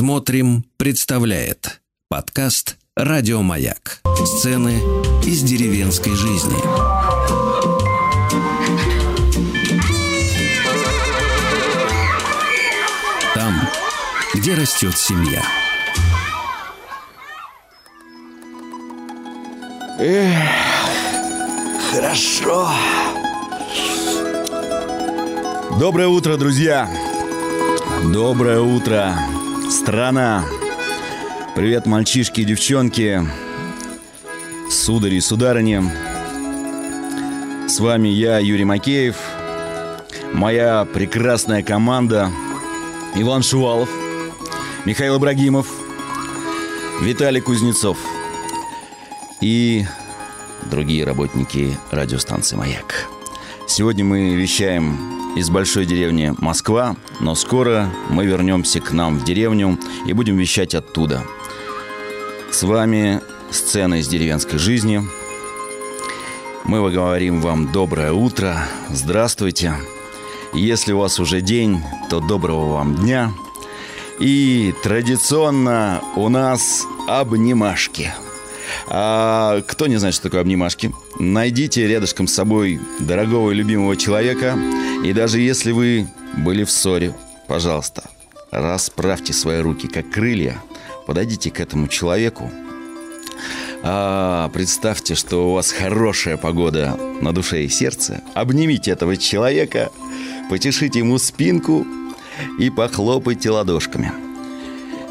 Смотрим, представляет подкаст Радиомаяк. Сцены из деревенской жизни. Там, где растет семья. Эх, хорошо. Доброе утро, друзья. Доброе утро, страна. Привет, мальчишки и девчонки, судари и сударыни. С вами я, Юрий Макеев, моя прекрасная команда Иван Шувалов, Михаил Ибрагимов, Виталий Кузнецов и другие работники радиостанции «Маяк». Сегодня мы вещаем из большой деревни Москва, но скоро мы вернемся к нам в деревню и будем вещать оттуда. С вами сцена из деревенской жизни. Мы говорим вам доброе утро, здравствуйте. Если у вас уже день, то доброго вам дня. И традиционно у нас обнимашки – а, кто не знает, что такое обнимашки, найдите рядышком с собой дорогого и любимого человека. И даже если вы были в ссоре, пожалуйста, расправьте свои руки, как крылья, подойдите к этому человеку. А, представьте, что у вас хорошая погода на душе и сердце. Обнимите этого человека, потешите ему спинку и похлопайте ладошками.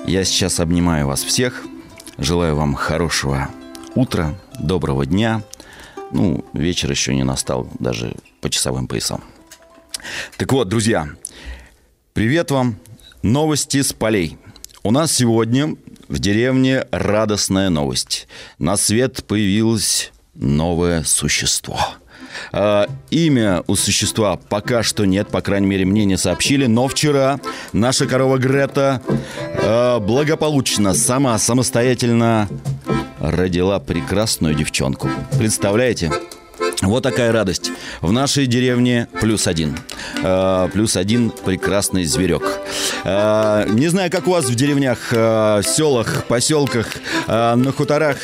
Я сейчас обнимаю вас всех. Желаю вам хорошего утра, доброго дня. Ну, вечер еще не настал, даже по часовым поясам. Так вот, друзья, привет вам. Новости с полей. У нас сегодня в деревне радостная новость. На свет появилось новое существо – Э, имя у существа пока что нет, по крайней мере, мне не сообщили. Но вчера наша корова Грета э, благополучно сама самостоятельно родила прекрасную девчонку. Представляете? Вот такая радость. В нашей деревне плюс один. Э, плюс один прекрасный зверек. Э, не знаю, как у вас в деревнях, э, селах, поселках, э, на хуторах.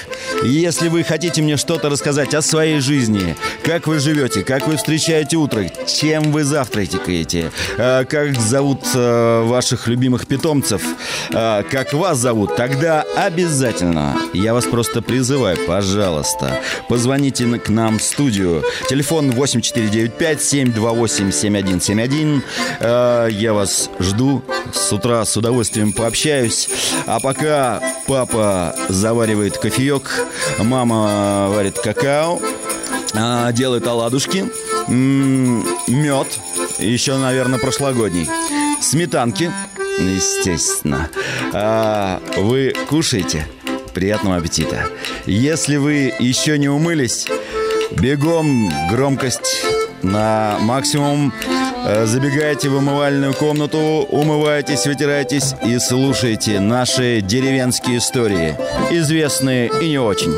Если вы хотите мне что-то рассказать о своей жизни, как вы живете, как вы встречаете утро, чем вы завтракаете, э, как зовут э, ваших любимых питомцев, э, как вас зовут, тогда обязательно, я вас просто призываю, пожалуйста, позвоните к нам в студию. Телефон 8495-728-7171. Э, я вас жду. С утра с удовольствием пообщаюсь. А пока папа заваривает кофеек, мама варит какао, э, делает оладушки, мед, еще, наверное, прошлогодний, сметанки, естественно. А вы кушаете? Приятного аппетита. Если вы еще не умылись, Бегом громкость на максимум. Э, забегайте в умывальную комнату, умывайтесь, вытирайтесь и слушайте наши деревенские истории, известные и не очень.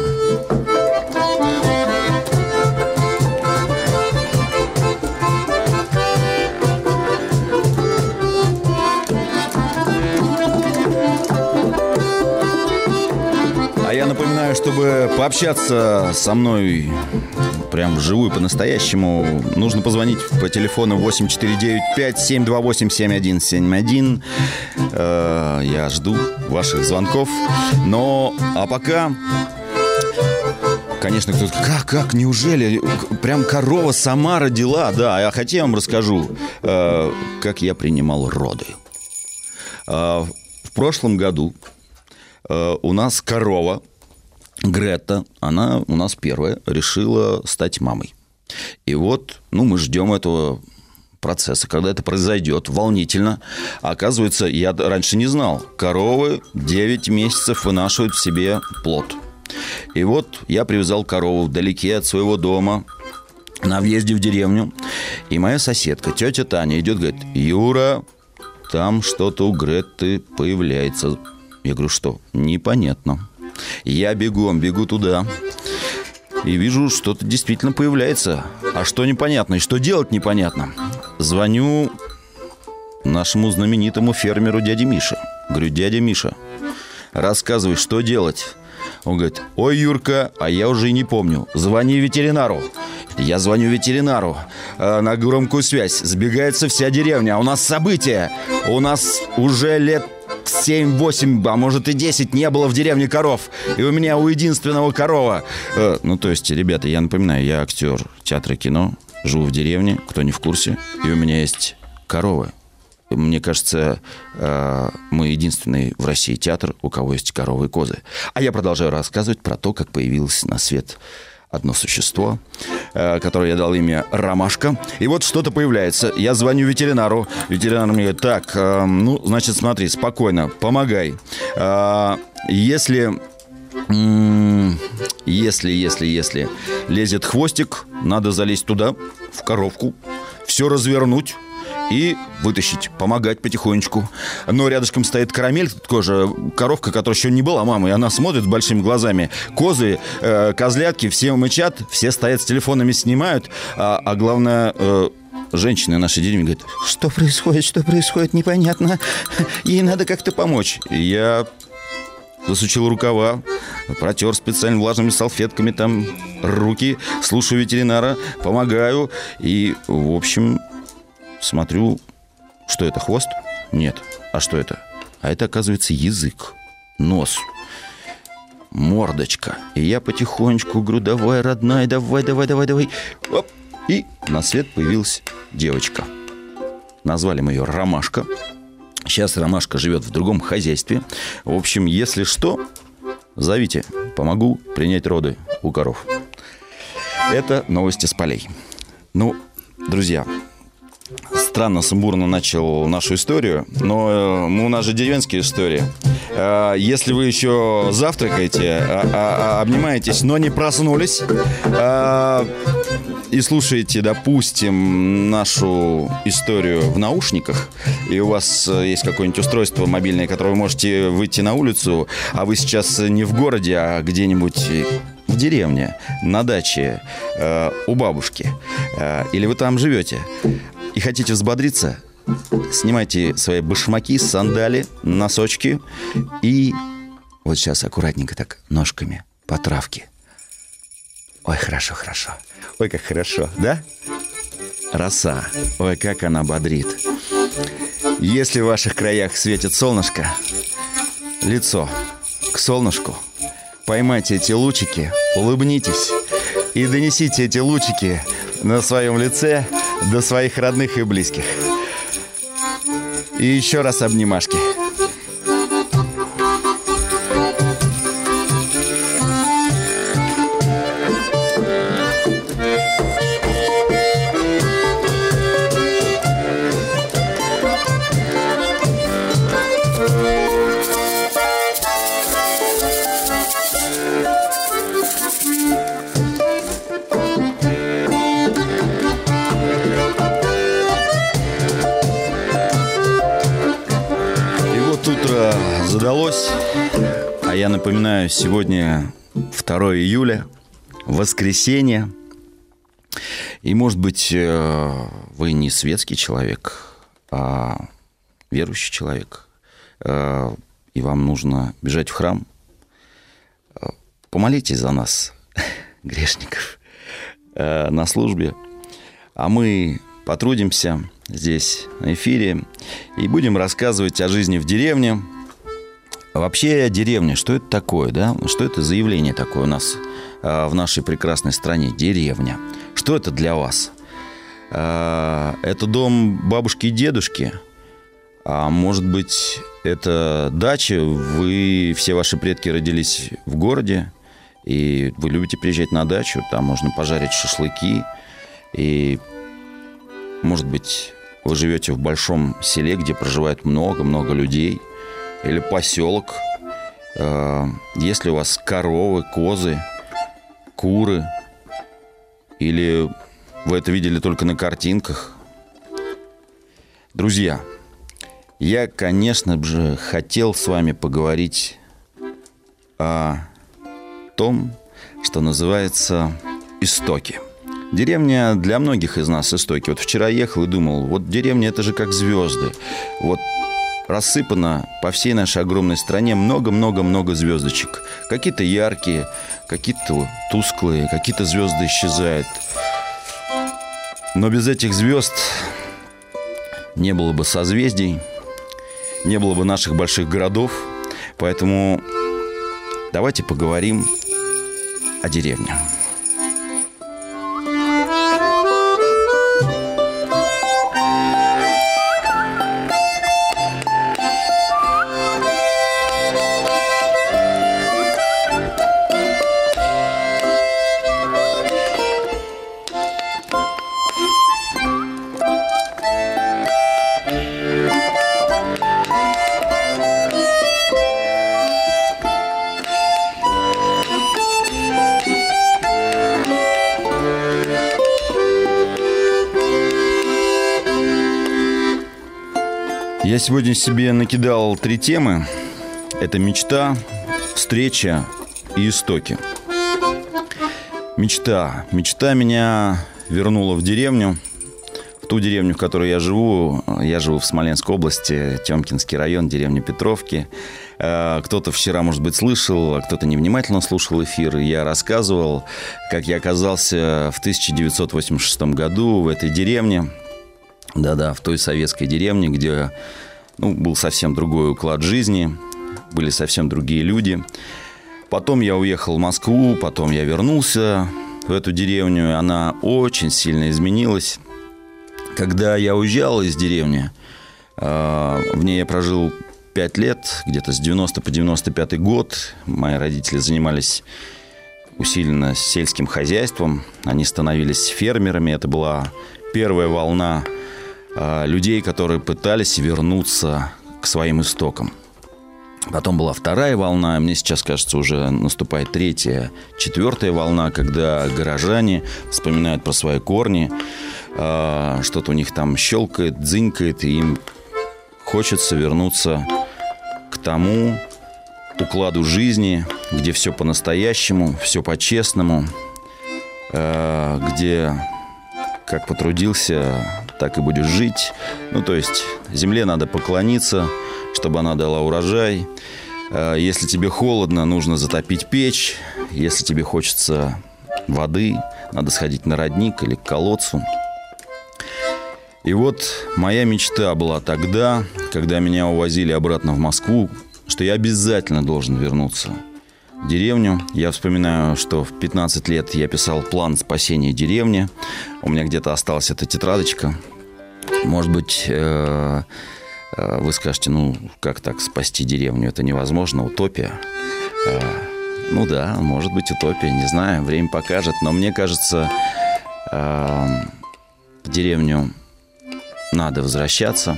Чтобы пообщаться со мной прям вживую, по-настоящему, нужно позвонить по телефону 8495-728-7171. Э, я жду ваших звонков. Но, а пока... Конечно, кто-то, как, как, неужели? Прям корова сама родила? Да, а хотя я вам расскажу, э, как я принимал роды. Э, в прошлом году у нас корова Грета, она у нас первая решила стать мамой. И вот, ну, мы ждем этого процесса, когда это произойдет, волнительно. Оказывается, я раньше не знал, коровы 9 месяцев вынашивают в себе плод. И вот я привязал корову вдалеке от своего дома, на въезде в деревню. И моя соседка, тетя Таня, идет, говорит, Юра, там что-то у Греты появляется. Я говорю, что? Непонятно. Я бегом бегу туда и вижу, что-то действительно появляется. А что непонятно и что делать непонятно. Звоню нашему знаменитому фермеру дяде Мише. Говорю, дядя Миша, рассказывай, что делать? Он говорит, ой, Юрка, а я уже и не помню. Звони ветеринару. Я звоню ветеринару э, на громкую связь. Сбегается вся деревня. У нас событие. У нас уже лет 7-8, а может и 10 не было в деревне коров. И у меня у единственного корова. Э, ну, то есть, ребята, я напоминаю, я актер театра кино. Живу в деревне, кто не в курсе. И у меня есть коровы. Мне кажется, э, мы единственный в России театр, у кого есть коровы и козы. А я продолжаю рассказывать про то, как появилось на свет одно существо, э, которое я дал имя Ромашка. И вот что-то появляется. Я звоню ветеринару. Ветеринар мне говорит, так, э, ну, значит, смотри, спокойно, помогай. Если... Если, если, если лезет хвостик, надо залезть туда, в коровку, все развернуть, и вытащить, помогать потихонечку. Но рядышком стоит карамель, тоже коровка, которая еще не была мамой, она смотрит большими глазами. Козы, э, козлятки, все мычат, все стоят с телефонами, снимают, а, а главное... Э, женщины нашей деревни говорят, что происходит, что происходит, непонятно. Ей надо как-то помочь. Я засучил рукава, протер специально влажными салфетками там руки, слушаю ветеринара, помогаю. И, в общем, Смотрю, что это, хвост? Нет. А что это? А это, оказывается, язык, нос, мордочка. И я потихонечку говорю, давай, родная, давай, давай, давай, давай. Оп. И на свет появилась девочка. Назвали мы ее Ромашка. Сейчас Ромашка живет в другом хозяйстве. В общем, если что, зовите. Помогу принять роды у коров. Это новости с полей. Ну, друзья, странно, сумбурно начал нашу историю, но э, у нас же деревенские истории. Э, если вы еще завтракаете, а, а, а, обнимаетесь, но не проснулись, э, и слушаете, допустим, нашу историю в наушниках, и у вас есть какое-нибудь устройство мобильное, которое вы можете выйти на улицу, а вы сейчас не в городе, а где-нибудь в деревне, на даче, э, у бабушки, э, или вы там живете, и хотите взбодриться, снимайте свои башмаки, сандали, носочки и вот сейчас аккуратненько так ножками по травке. Ой, хорошо, хорошо. Ой, как хорошо, да? Роса. Ой, как она бодрит. Если в ваших краях светит солнышко, лицо к солнышку, поймайте эти лучики, улыбнитесь и донесите эти лучики на своем лице до своих родных и близких. И еще раз обнимашки. Я напоминаю, сегодня 2 июля, воскресенье. И, может быть, э, вы не светский человек, а верующий человек. Э, и вам нужно бежать в храм. Э, помолитесь за нас, грешников, на службе. А мы потрудимся здесь на эфире и будем рассказывать о жизни в деревне – Вообще деревня, что это такое, да? Что это за явление такое у нас э, в нашей прекрасной стране? Деревня. Что это для вас? Э, это дом бабушки и дедушки? А может быть, это дача? Вы, все ваши предки родились в городе, и вы любите приезжать на дачу, там можно пожарить шашлыки, и, может быть, вы живете в большом селе, где проживает много-много людей – или поселок, э, если у вас коровы, козы, куры, или вы это видели только на картинках. Друзья, я, конечно же, хотел с вами поговорить о том, что называется истоки. Деревня для многих из нас истоки. Вот вчера ехал и думал, вот деревня это же как звезды. Вот рассыпано по всей нашей огромной стране много-много-много звездочек. Какие-то яркие, какие-то тусклые, какие-то звезды исчезают. Но без этих звезд не было бы созвездий, не было бы наших больших городов. Поэтому давайте поговорим о деревне. Я сегодня себе накидал три темы. Это мечта, встреча и истоки. Мечта. Мечта меня вернула в деревню. В ту деревню, в которой я живу. Я живу в Смоленской области, Темкинский район, деревня Петровки. Э, кто-то вчера, может быть, слышал, а кто-то невнимательно слушал эфир. Я рассказывал, как я оказался в 1986 году в этой деревне. Да-да, в той советской деревне, где ну, был совсем другой уклад жизни, были совсем другие люди. Потом я уехал в Москву, потом я вернулся в эту деревню, она очень сильно изменилась. Когда я уезжал из деревни, а, в ней я прожил 5 лет, где-то с 90 по 95 год. Мои родители занимались усиленно сельским хозяйством. Они становились фермерами. Это была первая волна людей, которые пытались вернуться к своим истокам. Потом была вторая волна, мне сейчас кажется, уже наступает третья, четвертая волна, когда горожане вспоминают про свои корни, а, что-то у них там щелкает, дзынькает, и им хочется вернуться к тому укладу жизни, где все по-настоящему, все по-честному, а, где как потрудился, так и будешь жить. Ну, то есть земле надо поклониться, чтобы она дала урожай. А, если тебе холодно, нужно затопить печь. Если тебе хочется воды, надо сходить на родник или к колодцу. И вот моя мечта была тогда, когда меня увозили обратно в Москву, что я обязательно должен вернуться – деревню. Я вспоминаю, что в 15 лет я писал план спасения деревни. У меня где-то осталась эта тетрадочка. Может быть, э, э, вы скажете, ну, как так спасти деревню? Это невозможно, утопия. Э, ну да, может быть, утопия, не знаю, время покажет. Но мне кажется, деревню надо возвращаться,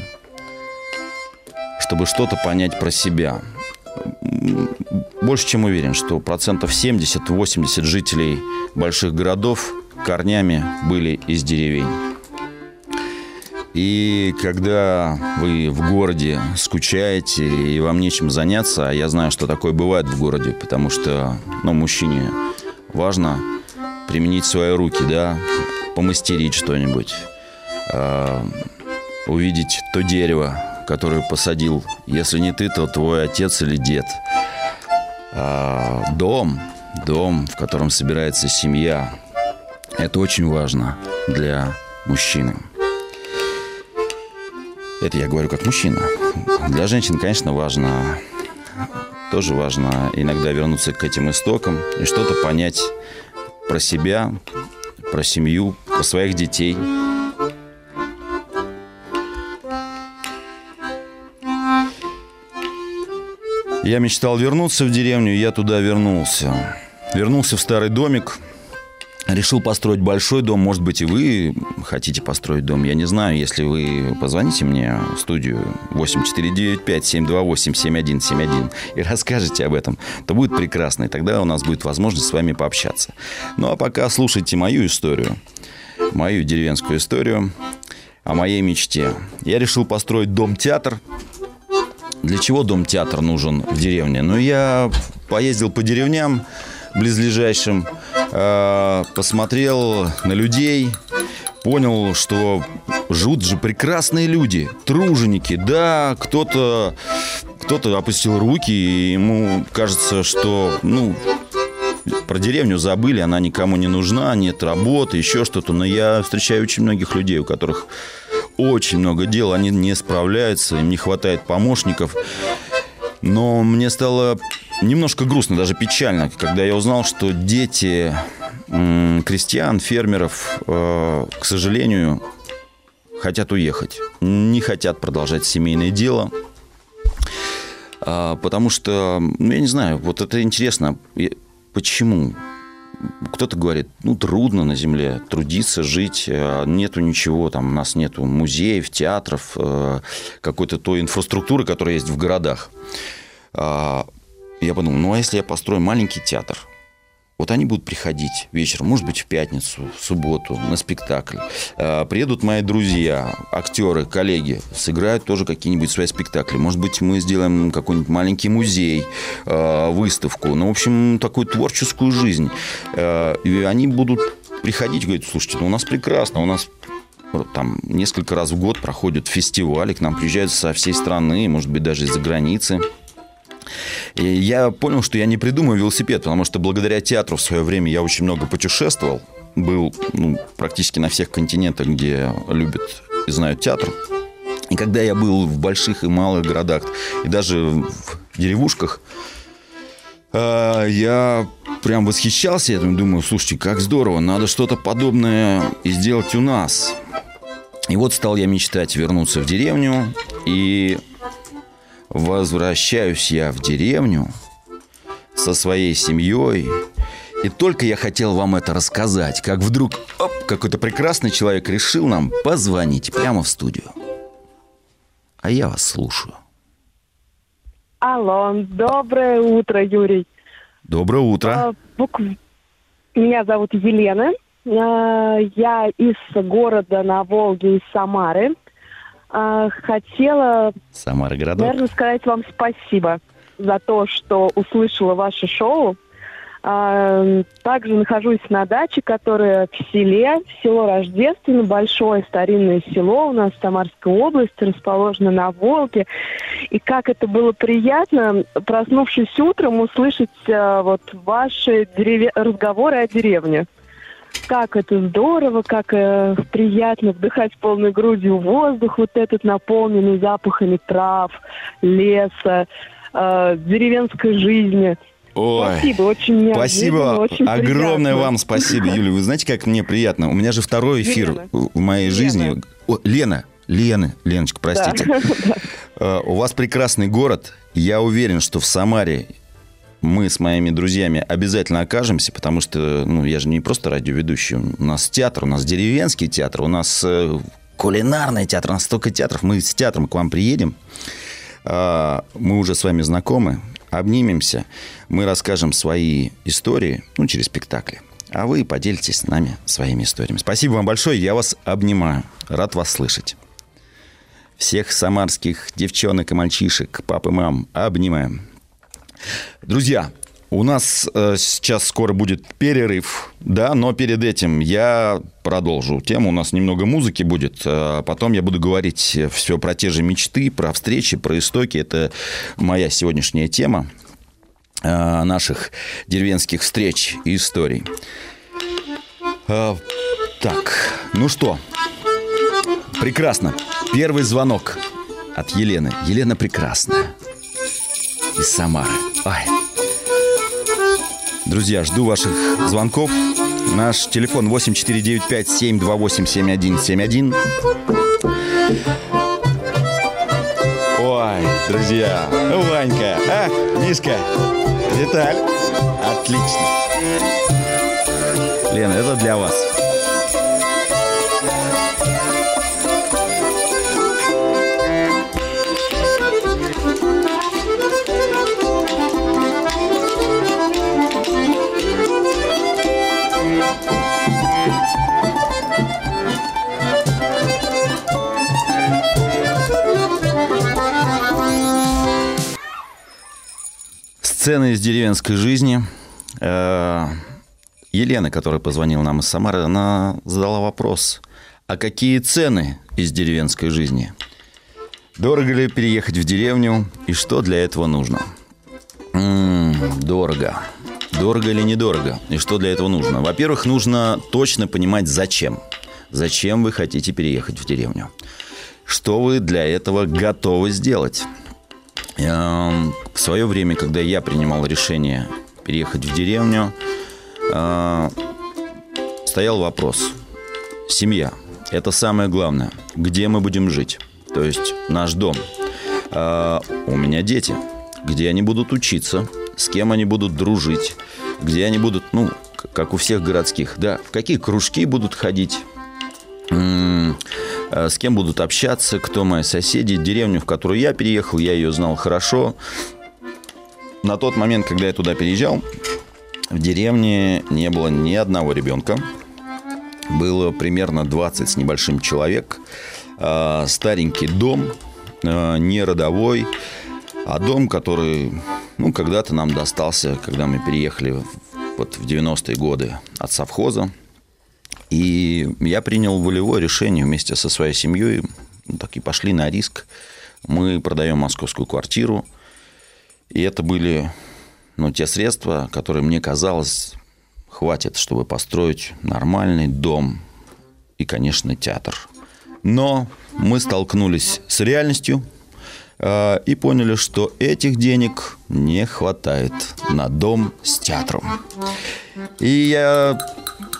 чтобы что-то понять про себя – больше чем уверен, что процентов 70-80 жителей больших городов корнями были из деревень. И когда вы в городе скучаете и вам нечем заняться, а я знаю, что такое бывает в городе, потому что ну, мужчине важно применить свои руки, да, помастерить что-нибудь, э, увидеть то дерево, которое посадил, если не ты, то твой отец или дед – а, дом, дом, в котором собирается семья, это очень важно для мужчины. Это я говорю как мужчина. Для женщин, конечно, важно, тоже важно иногда вернуться к этим истокам и что-то понять про себя, про семью, про своих детей – Я мечтал вернуться в деревню, я туда вернулся. Вернулся в старый домик, решил построить большой дом. Может быть, и вы хотите построить дом. Я не знаю, если вы позвоните мне в студию 8495-728-7171 и расскажете об этом, то будет прекрасно. И тогда у нас будет возможность с вами пообщаться. Ну, а пока слушайте мою историю, мою деревенскую историю о моей мечте. Я решил построить дом-театр – для чего дом-театр нужен в деревне? Ну, я поездил по деревням близлежащим, э, посмотрел на людей, понял, что живут же прекрасные люди, труженики. Да, кто-то кто-то опустил руки, и ему кажется, что, ну, про деревню забыли, она никому не нужна, нет работы, еще что-то. Но я встречаю очень многих людей, у которых очень много дел, они не справляются, им не хватает помощников. Но мне стало немножко грустно, даже печально, когда я узнал, что дети крестьян, фермеров, э, к сожалению, хотят уехать, не хотят продолжать семейное дело, а, потому что, ну, я не знаю, вот это интересно, почему? Кто-то говорит, ну, трудно на земле трудиться, жить, э, нету ничего, там у нас нету музеев, театров, э, какой-то той инфраструктуры, которая есть в городах. А, я подумал, ну, а если я построю маленький театр – вот они будут приходить вечером, может быть, в пятницу, в субботу на спектакль. А, приедут мои друзья, актеры, коллеги, сыграют тоже какие-нибудь свои спектакли. Может быть, мы сделаем какой-нибудь маленький музей, а, выставку. Ну, в общем, такую творческую жизнь. А, и они будут приходить и говорить, слушайте, ну у нас прекрасно, у нас там несколько раз в год проходят фестивали, к нам приезжают со всей страны, может быть, даже из-за границы. И я понял, что я не придумаю велосипед, потому что благодаря театру в свое время я очень много путешествовал. Был ну, практически на всех континентах, где любят и знают театр. И когда я был в больших и малых городах, и даже в деревушках, а, я прям восхищался этим. Думаю, слушайте, как здорово, надо что-то подобное и сделать у нас. И вот стал я мечтать вернуться в деревню и Возвращаюсь я в деревню со своей семьей. И только я хотел вам это рассказать, как вдруг оп, какой-то прекрасный человек решил нам позвонить прямо в студию. А я вас слушаю. Алло, доброе утро, Юрий. Доброе утро. А, Меня зовут Елена. А, я из города на Волге, из Самары. А, хотела, Самара городок. наверное, сказать вам спасибо за то, что услышала ваше шоу. А, также нахожусь на даче, которая в селе, село Рождественно, большое старинное село у нас в Самарской области, расположено на Волге. И как это было приятно, проснувшись утром, услышать а, вот ваши дерев... разговоры о деревне как это здорово, как э, приятно вдыхать полной грудью воздух, вот этот наполненный запахами трав, леса, э, деревенской жизни. Ой, спасибо, очень Спасибо, очень огромное приятно. вам спасибо, Юля. Вы знаете, как мне приятно? У меня же второй эфир Елена. в моей Лена. жизни. О, Лена, Лена, Леночка, простите. Э, У вас прекрасный город. Я уверен, что в Самаре мы с моими друзьями обязательно окажемся, потому что, ну, я же не просто радиоведущий. У нас театр, у нас деревенский театр, у нас э, кулинарный театр, у нас столько театров. Мы с театром к вам приедем. А, Мы уже с вами знакомы, обнимемся, мы расскажем свои истории, ну, через спектакли. А вы поделитесь с нами своими историями. Спасибо вам большое, я вас обнимаю. Рад вас слышать. Всех самарских девчонок и мальчишек, пап и мам, обнимаем. Друзья, у нас э, сейчас скоро будет перерыв, да, но перед этим я продолжу тему. У нас немного музыки будет. а Потом я буду говорить все про те же мечты, про встречи, про истоки. Это моя сегодняшняя тема э, наших деревенских встреч и историй. Э, Так, ну что, прекрасно. Первый звонок от Елены. Елена прекрасная. Из Самары. Ай. Друзья, жду ваших звонков. Наш телефон 8495-728-7171. Ой, друзья, Ванька, а, Мишка, Виталь. Отлично. Лена, это для вас. Сцены из деревенской жизни. Э, Елена, которая позвонила нам из Самары, она задала вопрос. А какие цены из деревенской жизни? Дорого ли переехать в деревню и что для этого нужно? М-м, дорого. Дорого или недорого? И что для этого нужно? Во-первых, нужно точно понимать, зачем. Зачем вы хотите переехать в деревню? Что вы для этого готовы сделать? В свое время, когда я принимал решение переехать в деревню, а, стоял вопрос. Семья. Это самое главное. Где мы будем жить? То есть наш дом. А, у меня дети. Где они будут учиться? С кем они будут дружить? Где они будут, ну, как у всех городских, да, в какие кружки будут ходить? А, с кем будут общаться, кто мои соседи, деревню, в которую я переехал, я ее знал хорошо. На тот момент, когда я туда переезжал, в деревне не было ни одного ребенка. Было примерно 20 с небольшим человек. А, старенький дом, а, не родовой, а дом, который ну, когда-то нам достался, когда мы переехали вот в 90-е годы от совхоза. И я принял волевое решение вместе со своей семьей, ну, так и пошли на риск. Мы продаем московскую квартиру, и это были ну, те средства, которые мне казалось хватит, чтобы построить нормальный дом и, конечно, театр. Но мы столкнулись с реальностью и поняли, что этих денег не хватает на дом с театром. И я,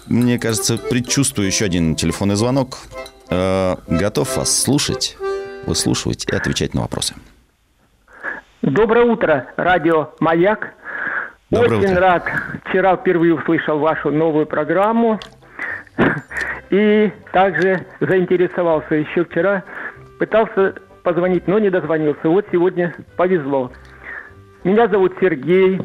мне кажется, предчувствую еще один телефонный звонок. Э, готов вас слушать, выслушивать и отвечать на вопросы. Доброе утро, радио «Маяк». Доброе Очень утро. рад. Вчера впервые услышал вашу новую программу. И также заинтересовался еще вчера. Пытался позвонить, но не дозвонился. Вот сегодня повезло. Меня зовут Сергей.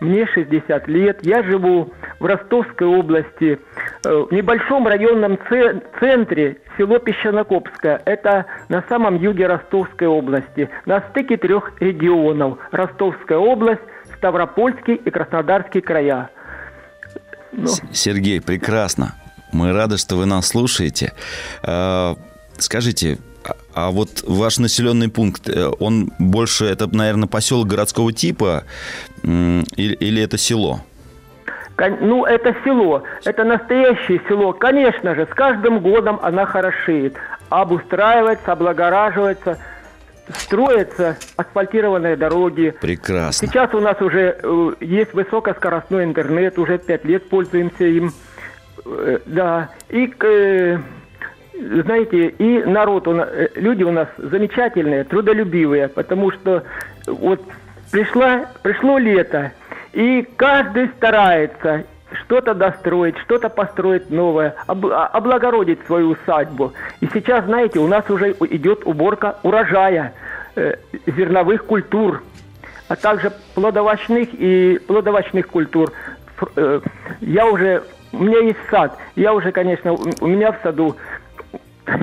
Мне 60 лет. Я живу в Ростовской области, э, в небольшом районном це- центре, село Песчанокопское. Это на самом юге Ростовской области, на стыке трех регионов. Ростовская область, Ставропольский и Краснодарский края. Ну, Сергей, прекрасно. Мы рады, что вы нас слушаете. Э, Скажите, а- вот ваш населенный пункт, э, он больше, это, наверное, поселок городского типа или, или это село? Ну, это село, это настоящее село. Конечно же, с каждым годом она хорошеет, обустраивается, облагораживается, строятся асфальтированные дороги. Прекрасно. Сейчас у нас уже э, есть высокоскоростной интернет, уже пять лет пользуемся им. Э, да, и знаете, и народ, у на- э, люди у нас замечательные, трудолюбивые, потому что вот пришла, пришло лето, и каждый старается что-то достроить, что-то построить новое, об- а- облагородить свою усадьбу. И сейчас, знаете, у нас уже идет уборка урожая э, зерновых культур, а также плодовочных и плодовочных культур. Э, Я уже, у меня есть сад, я уже, конечно, у у меня в саду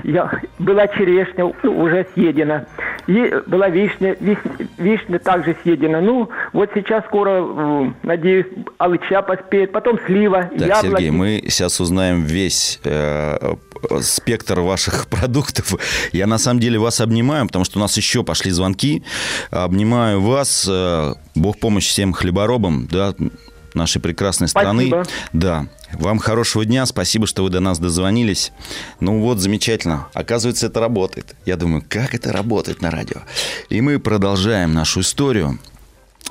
я, была черешня, уже съедена. И была вишня, виш- вишня также съедена. Ну, вот сейчас скоро, надеюсь, алыча поспеет, потом слива, Так, яблоки. Сергей, мы сейчас узнаем весь э, спектр ваших продуктов. Я на самом деле вас обнимаю, потому что у нас еще пошли звонки. Обнимаю вас. э, Бог помощь всем хлеборобам, да, нашей прекрасной страны. Спасибо. Да. Вам хорошего дня. Спасибо, что вы до нас дозвонились. Ну вот, замечательно. Оказывается, это работает. Я думаю, как это работает на радио? И мы продолжаем нашу историю.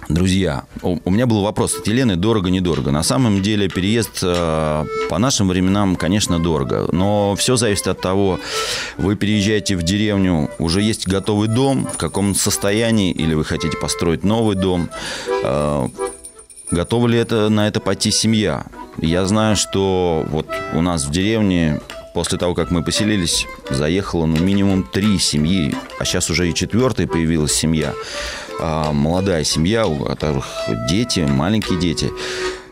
Друзья, у меня был вопрос от Елены, дорого-недорого. На самом деле переезд э, по нашим временам, конечно, дорого. Но все зависит от того, вы переезжаете в деревню, уже есть готовый дом, в каком состоянии, или вы хотите построить новый дом. Э, Готова ли это, на это пойти семья? Я знаю, что вот у нас в деревне после того, как мы поселились, заехало ну, минимум три семьи, а сейчас уже и четвертая появилась семья. А, молодая семья, у которых дети, маленькие дети.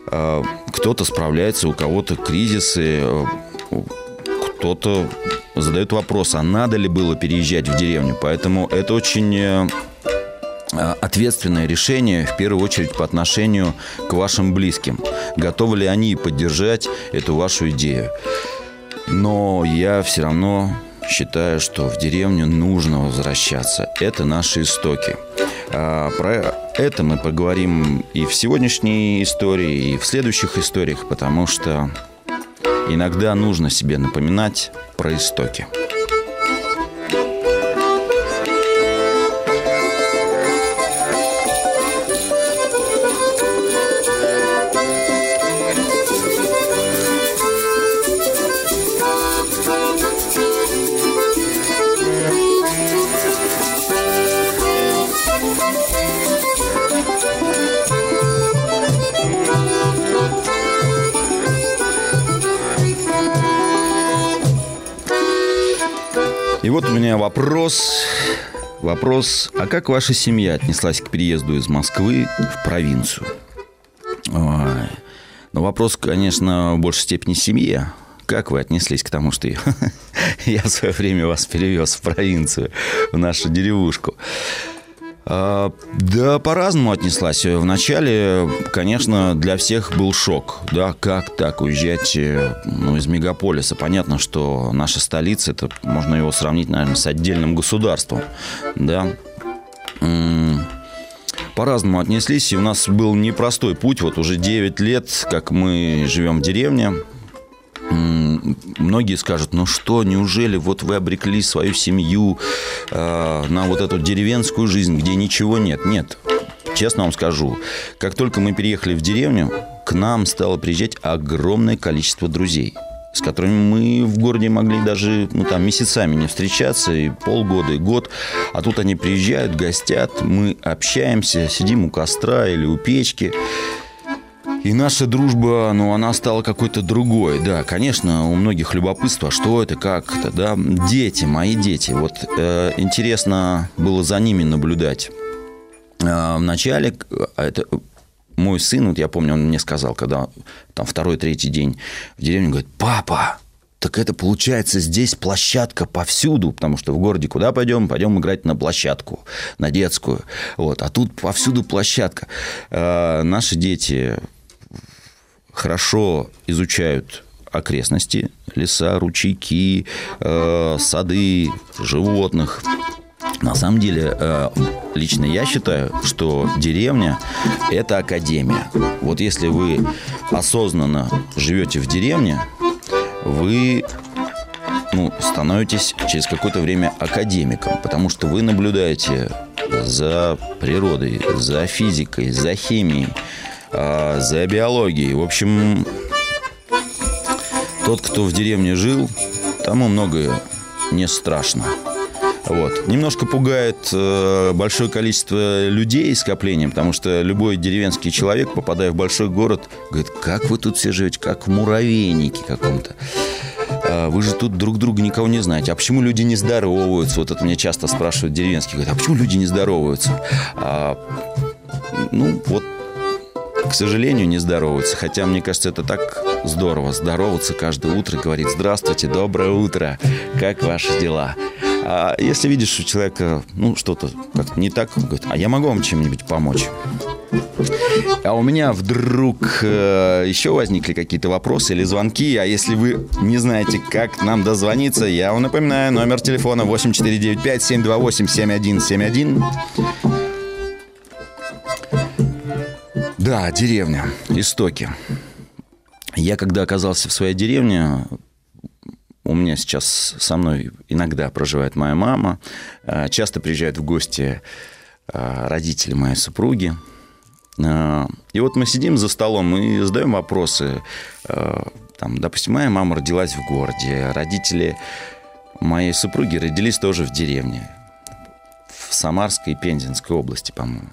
А, кто-то справляется, у кого-то кризисы, кто-то задает вопрос, а надо ли было переезжать в деревню. Поэтому это очень э, ответственное решение, в первую очередь по отношению к вашим близким. Готовы ли они поддержать эту вашу идею? Но я все равно считаю, что в деревню нужно возвращаться. Это наши истоки. А про это мы поговорим и в сегодняшней истории, и в следующих историях, потому что иногда нужно себе напоминать про истоки. И вот у меня вопрос. Вопрос, а как ваша семья отнеслась к переезду из Москвы в провинцию? Ой. Ну, вопрос, конечно, в большей степени семье. Как вы отнеслись к тому, что я, я в свое время вас перевез в провинцию, в нашу деревушку? А, да, по-разному отнеслась. Вначале, конечно, для всех был шок. Да, как так уезжать э, ну, из мегаполиса? Понятно, что наша столица, это можно его сравнить, наверное, с отдельным государством. Да. По-разному отнеслись, и у нас был непростой путь. Вот уже 9 лет, как мы живем в деревне, многие скажут, ну что, неужели вот вы обрекли свою семью э, на вот эту деревенскую жизнь, где ничего нет? Нет. Честно вам скажу, как только мы переехали в деревню, к нам стало приезжать огромное количество друзей с которыми мы в городе могли даже ну, там, месяцами не встречаться, и полгода, и год. А тут они приезжают, гостят, мы общаемся, сидим у костра или у печки. И наша дружба, ну, она стала какой-то другой. Да, конечно, у многих любопытство, что это, как это, да. Дети, мои дети. Вот э, интересно было за ними наблюдать. Э, вначале а это мой сын, вот я помню, он мне сказал, когда там второй, третий день в деревне, говорит, папа, так это получается здесь площадка повсюду, потому что в городе куда пойдем? Пойдем играть на площадку, на детскую. Вот. А тут повсюду площадка. Э, наши дети хорошо изучают окрестности, леса, ручейки, э, сады, животных. На самом деле, э, лично я считаю, что деревня – это академия. Вот если вы осознанно живете в деревне, вы ну, становитесь через какое-то время академиком, потому что вы наблюдаете за природой, за физикой, за химией, а, за биологией. В общем, тот, кто в деревне жил, тому многое не страшно. Вот. Немножко пугает э, большое количество людей скоплением, потому что любой деревенский человек, попадая в большой город, говорит, как вы тут все живете, как в муравейнике каком-то. А вы же тут друг друга никого не знаете. А почему люди не здороваются? Вот это меня часто спрашивают деревенские. Говорят, а почему люди не здороваются? А, ну, вот к сожалению, не здороваются. Хотя, мне кажется, это так здорово. Здороваться каждое утро, говорить «Здравствуйте, доброе утро, как ваши дела?» А если видишь у человека, ну, что-то как не так, он говорит, а я могу вам чем-нибудь помочь? А у меня вдруг э, еще возникли какие-то вопросы или звонки. А если вы не знаете, как нам дозвониться, я вам напоминаю, номер телефона 8495-728-7171. Да, деревня, истоки. Я когда оказался в своей деревне, у меня сейчас со мной иногда проживает моя мама, э, часто приезжают в гости э, родители моей супруги. Э, и вот мы сидим за столом и задаем вопросы. Там, допустим, моя мама родилась в городе, родители моей супруги родились тоже в деревне, в Самарской и Пензенской области, по-моему.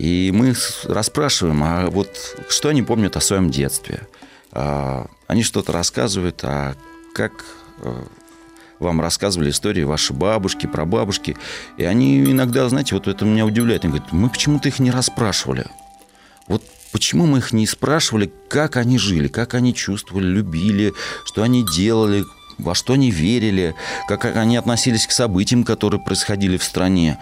И мы расспрашиваем, а вот что они помнят о своем детстве. А, они что-то рассказывают, а как э, вам рассказывали истории ваши бабушки, прабабушки. И они иногда, знаете, вот это меня удивляет. Они говорят, мы почему-то их не расспрашивали. Вот почему мы их не спрашивали, как они жили, как они чувствовали, любили, что они делали, во что они верили, как они относились к событиям, которые происходили в стране.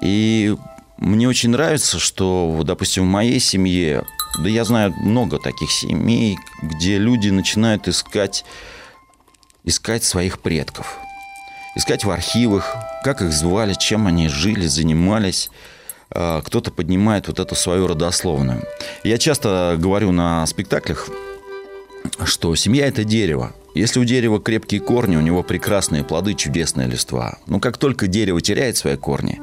И мне очень нравится, что, допустим, в моей семье да я знаю много таких семей, где люди начинают искать, искать своих предков. Искать в архивах, как их звали, чем они жили, занимались. А, кто-то поднимает вот эту свою родословную. Я часто говорю на спектаклях, что семья – это дерево. Если у дерева крепкие корни, у него прекрасные плоды, чудесные листва. Но как только дерево теряет свои корни,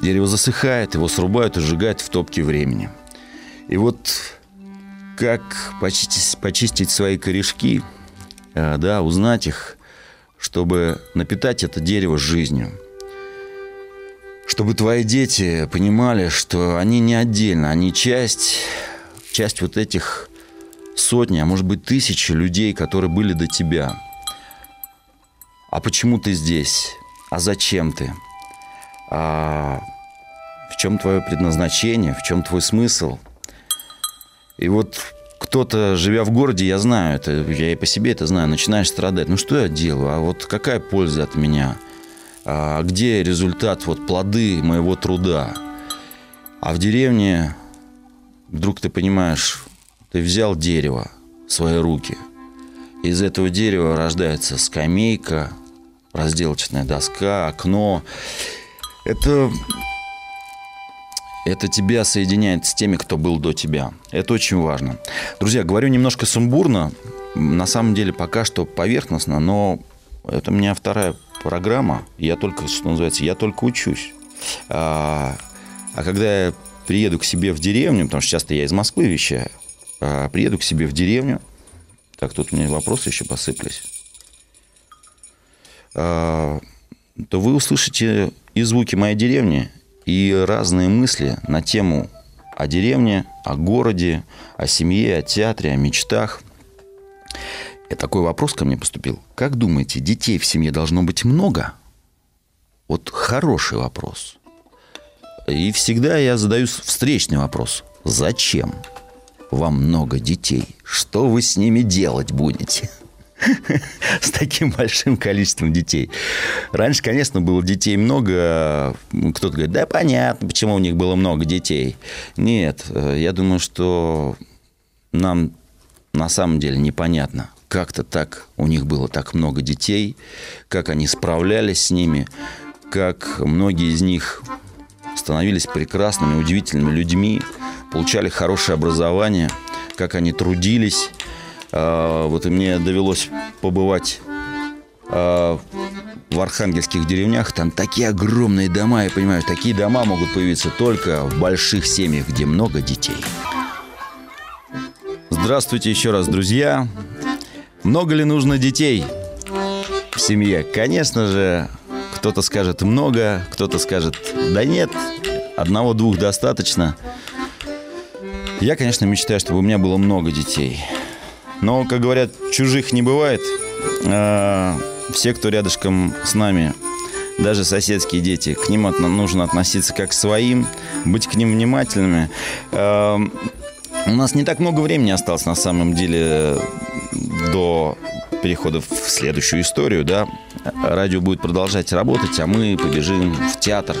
дерево засыхает, его срубают и сжигают в топке времени. И вот как почистить, почистить свои корешки, э, да, узнать их, чтобы напитать это дерево жизнью. Чтобы твои дети понимали, что они не отдельно, они часть, часть вот этих сотни, а может быть тысячи людей, которые были до тебя. А почему ты здесь? А зачем ты? А в чем твое предназначение? В чем твой смысл? И вот кто-то, живя в городе, я знаю, это, я и по себе это знаю, начинаешь страдать. Ну что я делаю? А вот какая польза от меня? А где результат, вот плоды моего труда? А в деревне вдруг ты понимаешь, ты взял дерево в свои руки. Из этого дерева рождается скамейка, разделочная доска, окно. Это, это тебя соединяет с теми, кто был до тебя. Это очень важно. Друзья, говорю немножко сумбурно. На самом деле пока что поверхностно, но это у меня вторая программа. Я только, что называется, я только учусь. А, а когда я приеду к себе в деревню, потому что часто я из Москвы вещаю, а, приеду к себе в деревню. Так, тут у меня вопросы еще посыпались. А, то вы услышите и звуки моей деревни, и разные мысли на тему о деревне, о городе, о семье, о театре, о мечтах. И такой вопрос ко мне поступил. Как думаете, детей в семье должно быть много? Вот хороший вопрос. И всегда я задаю встречный вопрос. Зачем? вам много детей, что вы с ними делать будете? С таким большим количеством детей. Раньше, конечно, было детей много. Кто-то говорит, да понятно, почему у них было много детей. Нет, э, я думаю, что нам на самом деле непонятно, как-то так у них было так много детей, как они справлялись с ними, как многие из них становились прекрасными, удивительными людьми, получали хорошее образование, как они трудились. А, вот мне довелось побывать а, в архангельских деревнях. Там такие огромные дома, я понимаю, такие дома могут появиться только в больших семьях, где много детей. Здравствуйте еще раз, друзья. Много ли нужно детей в семье? Конечно же, кто-то скажет много, кто-то скажет да нет, одного-двух достаточно – я, конечно, мечтаю, чтобы у меня было много детей. Но, как говорят, чужих не бывает. А, все, кто рядышком с нами, даже соседские дети, к ним нужно относиться как к своим, быть к ним внимательными. А, у нас не так много времени осталось, на самом деле, до перехода в следующую историю, да. Радио будет продолжать работать, а мы побежим в театр.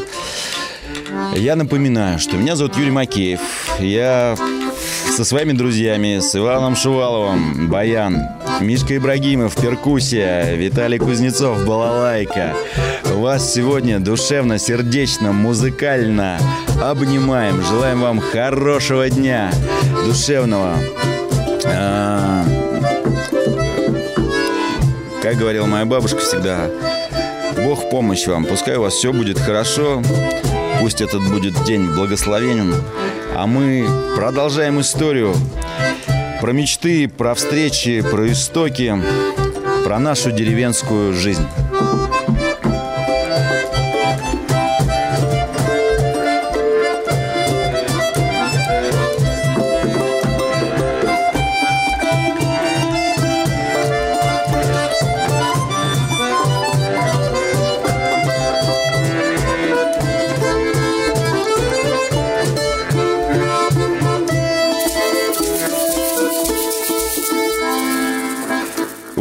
Я напоминаю, что меня зовут Юрий Макеев. Я со своими друзьями, с Иваном Шуваловым, Баян, Мишка Ибрагимов, перкуссия, Виталий Кузнецов, балалайка. Вас сегодня душевно, сердечно, музыкально обнимаем. Желаем вам хорошего дня, душевного. А, как говорила моя бабушка всегда, Бог помощь вам, пускай у вас все будет хорошо. Пусть этот будет день благословенен. А мы продолжаем историю про мечты, про встречи, про истоки, про нашу деревенскую жизнь.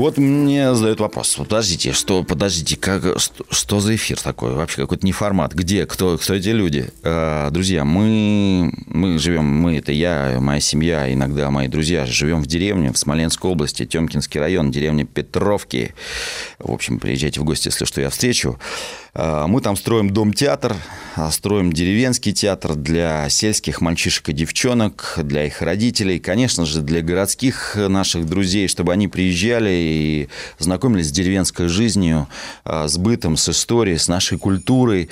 Вот мне задают вопрос. Подождите, что, подождите, как, что, что за эфир такой? Вообще какой-то не формат. Где, кто, кто эти люди? А, друзья, мы, мы живем, мы, это я, моя семья, иногда мои друзья, живем в деревне в Смоленской области, Темкинский район, деревня Петровки. В общем, приезжайте в гости, если что, я встречу. А, мы там строим дом-театр, а, строим деревенский театр для сельских мальчишек и девчонок, для их родителей, конечно же, для городских наших друзей, чтобы они приезжали и знакомились с деревенской жизнью, а, с бытом, с историей, с нашей культурой.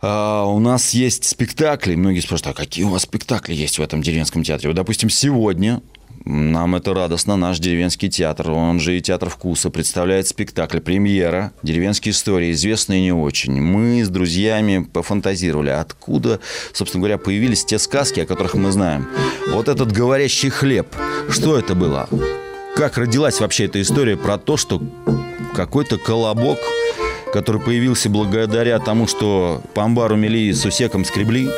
У нас есть спектакли. Многие спрашивают, а какие у вас спектакли есть в этом деревенском театре? Вот, допустим, сегодня нам это радостно. Наш деревенский театр, он же и театр вкуса, представляет спектакль «Премьера. Деревенские истории», известные не очень. Мы с друзьями пофантазировали, откуда, собственно говоря, появились те сказки, о которых мы знаем. Вот этот говорящий хлеб, что это было? Как родилась вообще эта история про то, что какой-то колобок который появился благодаря тому, что по амбару мели усеком скребли.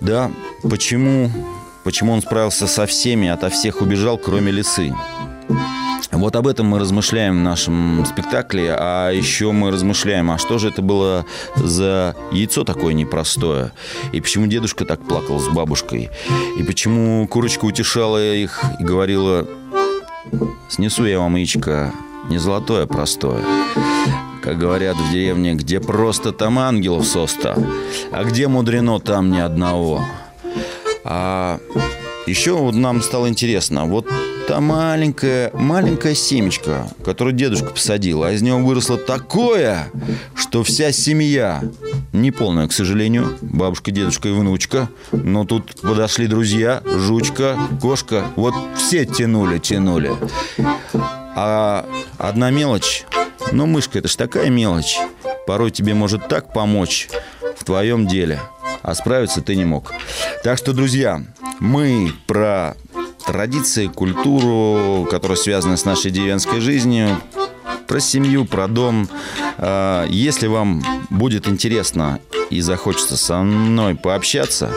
Да, почему Почему он справился со всеми, ото всех убежал, кроме лисы? Вот об этом мы размышляем в нашем спектакле, а еще мы размышляем, а что же это было за яйцо такое непростое, и почему дедушка так плакал с бабушкой, и почему курочка утешала их и говорила, снесу я вам яичко не золотое, а простое. Как говорят в деревне, где просто там ангелов соста, а где мудрено, там ни одного. А еще вот нам стало интересно, вот та маленькая, маленькая семечка, которую дедушка посадил, а из него выросло такое, что вся семья, неполная, к сожалению, бабушка, дедушка и внучка, но тут подошли друзья, жучка, кошка, вот все тянули, тянули. А одна мелочь, ну, мышка, это ж такая мелочь, порой тебе может так помочь в твоем деле – а справиться ты не мог. Так что, друзья, мы про традиции, культуру, которая связана с нашей деревенской жизнью, про семью, про дом. А, если вам будет интересно и захочется со мной пообщаться,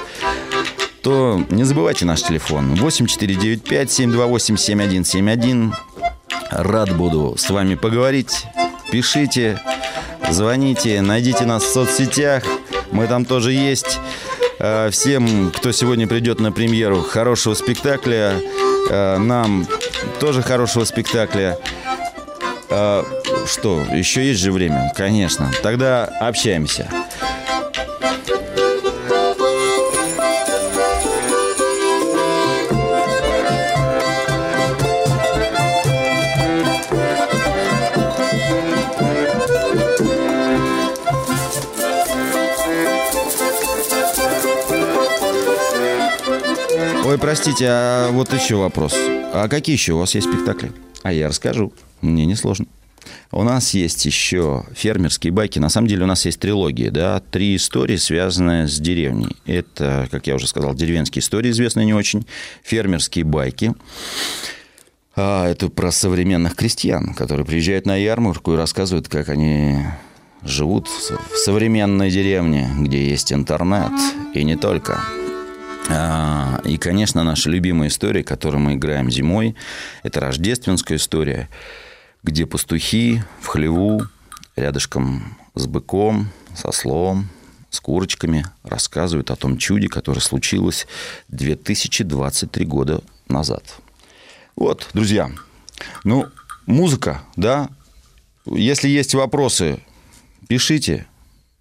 то не забывайте наш телефон 8495-728-7171. Рад буду с вами поговорить. Пишите, звоните, найдите нас в соцсетях – мы там тоже есть. Э, всем, кто сегодня придет на премьеру, хорошего спектакля. Э, нам тоже хорошего спектакля. Э, что, еще есть же время? Конечно. Тогда общаемся. Ой, простите, а вот еще вопрос. А какие еще у вас есть спектакли? А я расскажу. Мне не сложно. У нас есть еще фермерские байки. На самом деле у нас есть трилогия, да, три истории, связанные с деревней. Это, как я уже сказал, деревенские истории, известные не очень, фермерские байки. А это про современных крестьян, которые приезжают на ярмарку и рассказывают, как они живут в современной деревне, где есть интернет, и не только. А, и, конечно, наша любимая история, которую мы играем зимой, это рождественская история, где пастухи в хлеву, рядышком с быком, со слом, с курочками рассказывают о том чуде, которое случилось 2023 года назад. Вот, друзья, ну, музыка, да, если есть вопросы, пишите,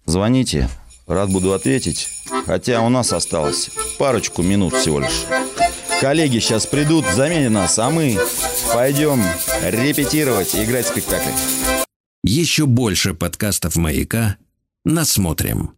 звоните, рад буду ответить. Хотя у нас осталось парочку минут всего лишь. Коллеги сейчас придут, заменят нас, а мы пойдем репетировать и играть в спектакль. Еще больше подкастов «Маяка» насмотрим.